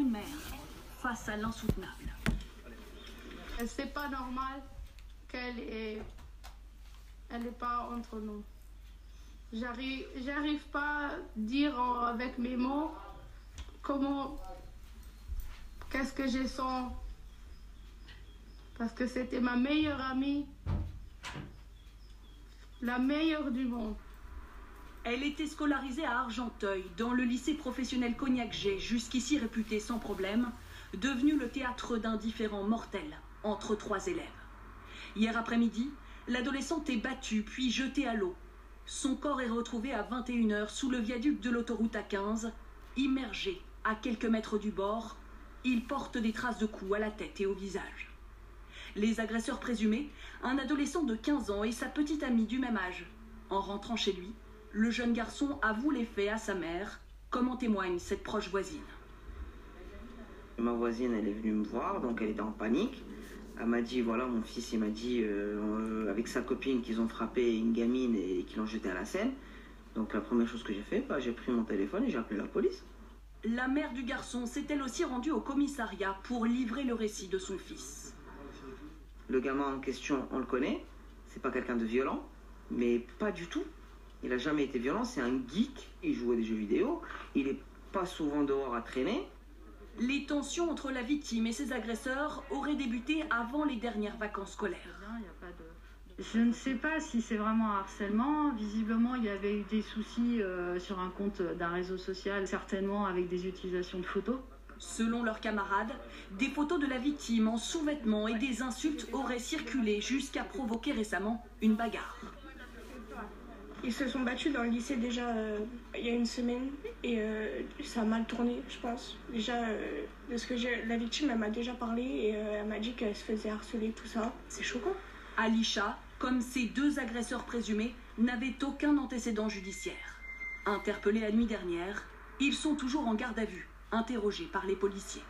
une mère face à l'insoutenable. C'est pas normal qu'elle est, elle n'est pas entre nous. J'arrive, j'arrive pas à dire avec mes mots comment, qu'est-ce que je sens. Parce que c'était ma meilleure amie, la meilleure du monde. Elle était scolarisée à Argenteuil, dans le lycée professionnel Cognac-G, jusqu'ici réputé sans problème, devenu le théâtre d'un différent mortel entre trois élèves. Hier après-midi, l'adolescente est battue puis jetée à l'eau. Son corps est retrouvé à 21h sous le viaduc de l'autoroute A15, immergé à quelques mètres du bord. Il porte des traces de coups à la tête et au visage. Les agresseurs présumés, un adolescent de 15 ans et sa petite amie du même âge. En rentrant chez lui, le jeune garçon avoue les faits à sa mère, comme en témoigne cette proche voisine? Ma voisine, elle est venue me voir, donc elle était en panique. Elle m'a dit, voilà, mon fils, il m'a dit, euh, avec sa copine, qu'ils ont frappé une gamine et qu'ils l'ont jeté à la Seine. Donc la première chose que j'ai fait, bah, j'ai pris mon téléphone et j'ai appelé la police. La mère du garçon s'est elle aussi rendue au commissariat pour livrer le récit de son fils. Le gamin en question, on le connaît. C'est pas quelqu'un de violent, mais pas du tout. Il a jamais été violent, c'est un geek, il joue à des jeux vidéo, il est pas souvent dehors à traîner. Les tensions entre la victime et ses agresseurs auraient débuté avant les dernières vacances scolaires. Je ne sais pas si c'est vraiment un harcèlement. Visiblement, il y avait eu des soucis euh, sur un compte d'un réseau social, certainement avec des utilisations de photos. Selon leurs camarades, des photos de la victime en sous-vêtements et des insultes auraient circulé jusqu'à provoquer récemment une bagarre. Ils se sont battus dans le lycée déjà euh, il y a une semaine et euh, ça a mal tourné, je pense. Déjà, euh, que la victime, elle m'a déjà parlé et elle m'a dit qu'elle se faisait harceler, tout ça. C'est choquant. Alisha, comme ces deux agresseurs présumés, n'avaient aucun antécédent judiciaire. Interpellés la nuit dernière, ils sont toujours en garde à vue, interrogés par les policiers.